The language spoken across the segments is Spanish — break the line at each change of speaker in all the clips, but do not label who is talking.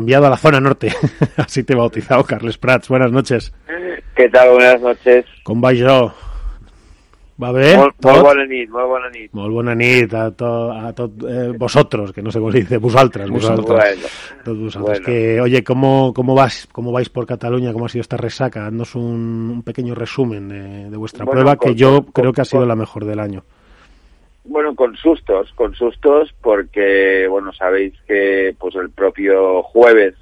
enviado a la zona norte. Así te he bautizado, Carles Prats. Buenas noches.
¿Qué tal? Buenas noches.
Com va això? Va bé?
Molt,
tot?
molt bona nit, molt bona nit.
Molt bona nit a, to, a tot eh, vosotros, que no sé cómo se dice, vosotras, vosotras.
Bueno,
Todos vosotros.
Bueno.
Que, oye, ¿cómo, cómo, vas, ¿cómo vais por Cataluña? ¿Cómo ha sido esta resaca? Haznos un, un pequeño resumen de, de vuestra
Bueno,
prueba,
con-
que yo
con-
creo que ha sido
con-
la mejor del año.
Bueno, con sustos, con sustos porque, bueno, sabéis que pues el propio jueves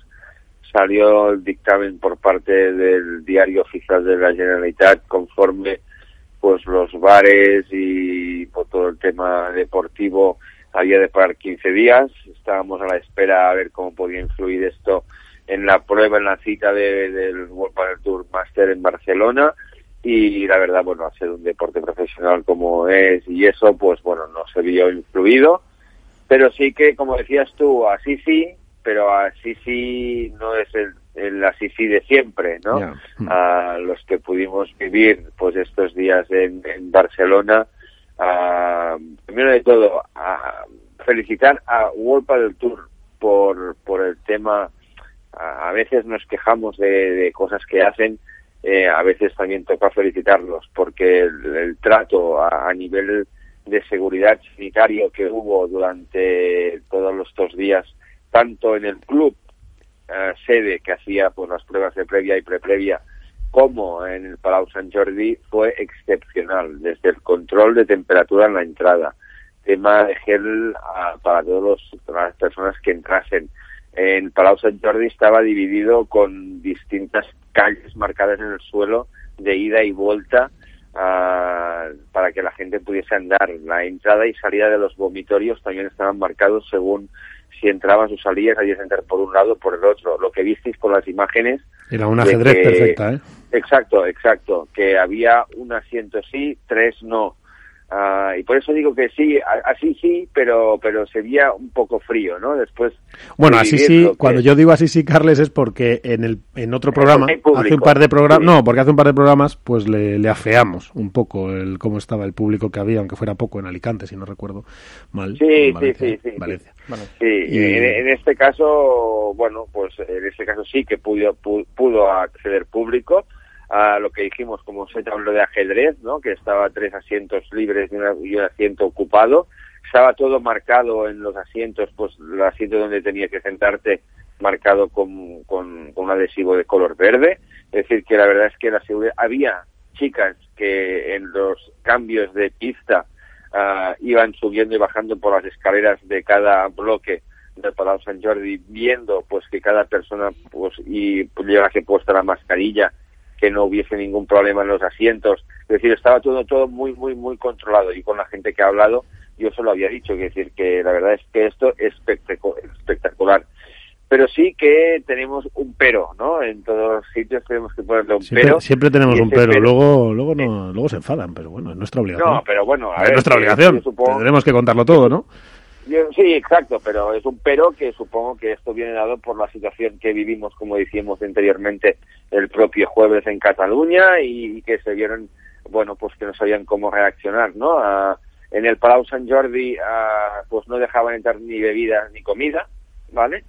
salió el dictamen por parte del diario oficial de la Generalitat conforme pues los bares y por todo el tema deportivo había de parar 15 días. Estábamos a la espera a ver cómo podía influir esto en la prueba, en la cita de- del World Padel Tour Master en Barcelona y la verdad, bueno, hacer un deporte profesional como es y eso, pues bueno, no se vio influido, pero sí que, como decías tú, así sí, pero así sí no es el, el así sí de siempre, ¿no?
Ya.
A los que pudimos vivir pues estos días en, en Barcelona, ah, primero de todo, a felicitar a World Padel Tour por, por el tema, a, a veces nos quejamos de, de cosas que hacen, eh, a veces también toca felicitarlos porque el, el trato a, nivel de seguridad sanitario que hubo durante todos estos días, tanto en el club eh, sede que hacía pues las pruebas de previa y preprevia, como en el Palau Sant Jordi, fue excepcional, desde el control de temperatura en la entrada, tema de gel ah, para todos todas las personas que entrasen. En Palau Sant Jordi estaba dividido con distintas calles marcadas en el suelo de ida y vuelta ah, para que la gente pudiese andar. La entrada y salida de los vomitorios también estaban marcados según si entrabas o salías, habías entrar por un lado o por el otro. Lo que visteis por las imágenes
Era un ajedrez
que-
perfecta, ¿eh?
Exacto, exacto, que había un asiento sí, tres no. Ah, y por eso digo que sí, así sí, pero pero sería un poco frío, ¿no? Después.
Bueno, así sí,
que-
cuando yo digo así sí, Carles, es porque en el en otro programa,
público,
hace un par de programas,
sí.
no, porque hace un par de programas, pues le, le afeamos un poco el cómo estaba el público que había, aunque fuera poco en Alicante, si no recuerdo mal.
Sí,
en
sí,
Valencia,
sí, sí, sí.
Valencia.
Sí,
Y-
en, en este caso, bueno, pues en este caso sí que pudo, pu- pudo acceder público a lo que dijimos como se habló de ajedrez, ¿no? Que estaba tres asientos libres y, una- y un asiento ocupado. Estaba todo marcado en los asientos, pues el asiento donde tenía que sentarte marcado con, con, un adhesivo de color verde. Es decir, que la verdad es que la seguridad, había chicas que en los cambios de pista ah, iban subiendo y bajando por las escaleras de cada bloque del Palau Sant Jordi, viendo pues que cada persona pues y llevase puesta la mascarilla, que no hubiese ningún problema en los asientos. Es decir, estaba todo todo muy muy muy controlado y con la gente que ha hablado yo se lo había dicho, es decir, que la verdad es que esto es espectacu- espectacular. Pero sí que tenemos un pero, ¿no? En todos los sitios tenemos que ponerle un
Siempre,
pero.
siempre tenemos un pero, luego luego no, luego se enfadan, pero bueno, es nuestra obligación.
No, pero bueno, a
es
ver,
nuestra obligación.
supongo-
Tendremos que contarlo todo, ¿no?
Sí, exacto, pero es un pero que supongo que esto viene dado por la situación que vivimos, como decíamos anteriormente, el propio jueves en Cataluña y, que se vieron, bueno, pues que no sabían cómo reaccionar, ¿no? Ah, en el Palau Sant Jordi, ah, pues no dejaban entrar ni bebida ni comida, ¿vale?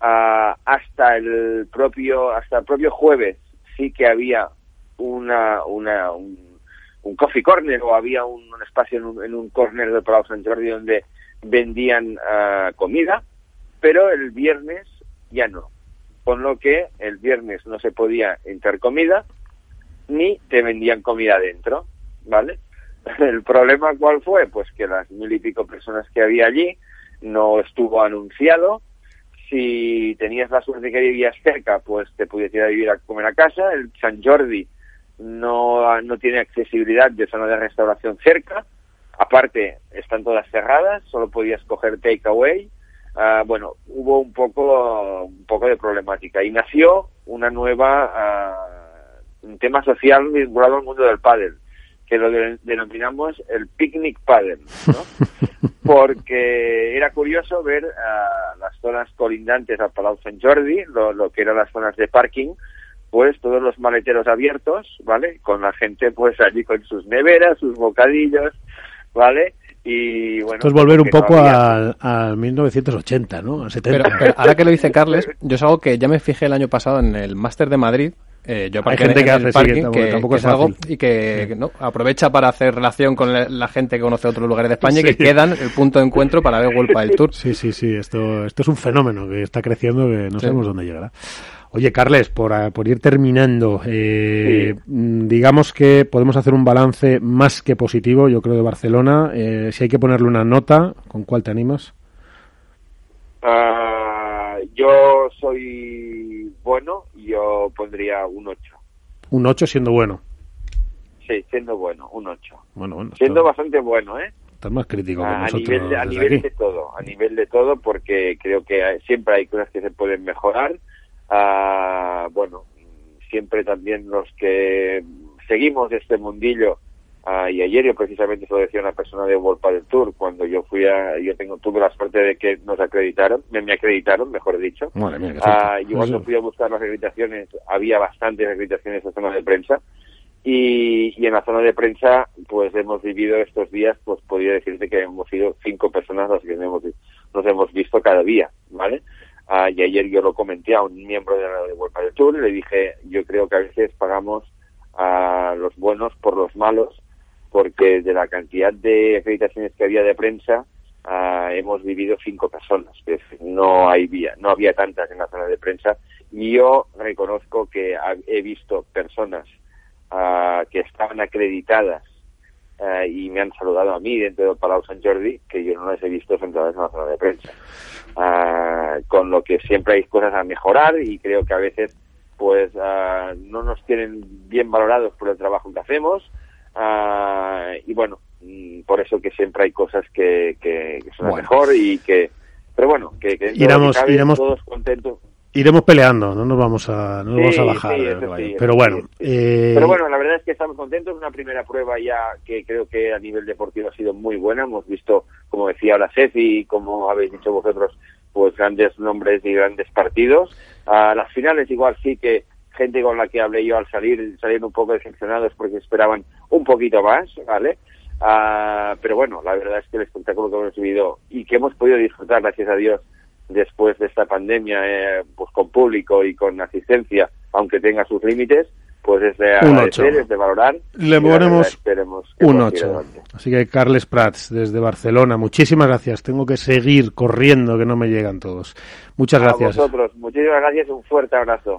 Ah, hasta el propio hasta el propio jueves sí que había una una un, un coffee corner o había un, espacio en un, en un corner del Palau Sant Jordi donde vendían ah, comida, pero el viernes ya no. Con lo que el viernes no se podía entrar comida ni te vendían comida adentro, ¿vale? El problema cuál fue? Pues que las mil y pico personas que había allí no estuvo anunciado. Si tenías la suerte que vivías cerca, pues te podías ir a vivir a comer a casa. El San Jordi no, no tiene accesibilidad de zona de restauración cerca. Aparte, están todas cerradas, solo podías coger takeaway. Ah, bueno, hubo un poco, un poco de problemática y nació una nueva, ah, un tema social vinculado al mundo del pádel, que lo de- denominamos el picnic pádel, ¿no? Porque era curioso ver ah, las zonas colindantes al Palau Sant Jordi, lo, lo que eran las zonas de parking, pues todos los maleteros abiertos, ¿vale? Con la gente pues allí con sus neveras, sus bocadillos, ¿vale? Y bueno,
Esto es volver un poco al, al 1980, ¿no? Al 70.
Pero, pero ahora que lo dice Carles, yo es algo que ya me fijé el año pasado en el Máster de Madrid. Eh, yo
Hay gente
en
que hace, sí,
parking,
que tampoco- tampoco
que
es
es algo y que ¿no? aprovecha para hacer relación con la, la gente que conoce otros lugares de España y que
Sí.
quedan el punto de encuentro para ver World del Tour.
Sí, sí, sí, esto, esto es un fenómeno que está creciendo que no
Sí.
sabemos dónde llegará. Oye, Carles, por, ah, por ir terminando, eh, mm, digamos que podemos hacer un balance más que positivo, yo creo, de Barcelona. Eh, si hay que ponerle una nota, ¿con cuál te animas?
Ah, yo soy bueno y yo pondría un 8.
Un 8 siendo bueno.
Sí, siendo bueno, un 8.
Bueno, bueno,
Siendo bastante bueno, ¿eh?
estás más crítico que
a, a
nosotros
nivel, de- a nivel de todo, a nivel de todo, porque creo que siempre hay cosas que se pueden mejorar. Ah, bueno, siempre también los que seguimos este mundillo, ah, y ayer yo precisamente se lo decía una persona de World del Tour, cuando yo fui a, yo tengo, tuve la suerte de que nos acreditaron, me, me acreditaron, mejor dicho.
Madre mía,
Ah, yo cuando fui a buscar las acreditaciones, había bastantes acreditaciones en la zona de prensa. Y, y en la zona de prensa, pues hemos vivido estos días, pues podría decirte que hemos sido cinco personas las que hemos, nos hemos visto cada día, ¿vale? Ah, y ayer yo lo comenté a un miembro de la de World del Tour le dije, yo creo que a veces pagamos a los buenos por los malos, porque de la cantidad de acreditaciones que había de prensa, ah, hemos vivido cinco personas. Decir, no hay vía, no había tantas en la zona de prensa. Y yo reconozco que he visto personas ah, que estaban acreditadas ah, y me han saludado a mí dentro del Palau Sant Jordi, que yo no las he visto sentadas en la zona de prensa. Ah, con lo que siempre hay cosas a mejorar y creo que a veces pues ah, no nos tienen bien valorados por el trabajo que hacemos ah, y bueno mm, por eso que siempre hay cosas que, que, que son
Bueno.
mejor y que pero bueno que, que
Iremos-
cabe,
iremos-
todos contentos
Iremos peleando, no nos vamos a, no nos vamos a bajar.
sí,
de
eso
Pero bueno, eh,
Pero bueno, la verdad es que estamos contentos. Una primera prueba ya que creo que a nivel deportivo ha sido muy buena. Hemos visto, como decía ahora Cefi, como habéis dicho vosotros, pues grandes nombres y grandes partidos. A las finales igual sí que gente con la que hablé yo al salir salieron un poco decepcionados porque esperaban un poquito más, ¿vale? Ah, pero bueno, la verdad es que el espectáculo que hemos vivido y que hemos podido disfrutar, gracias a Dios, después de esta pandemia, eh, pues con público y con asistencia, aunque tenga sus límites, pues es de agradecer, es de valorar.
Le ponemos un
pueda seguir
8.
adelante.
Así que Carles Prats, desde Barcelona, muchísimas gracias. Tengo que seguir corriendo, que no me llegan todos. Muchas
A
gracias.
vosotros, muchísimas gracias un fuerte abrazo.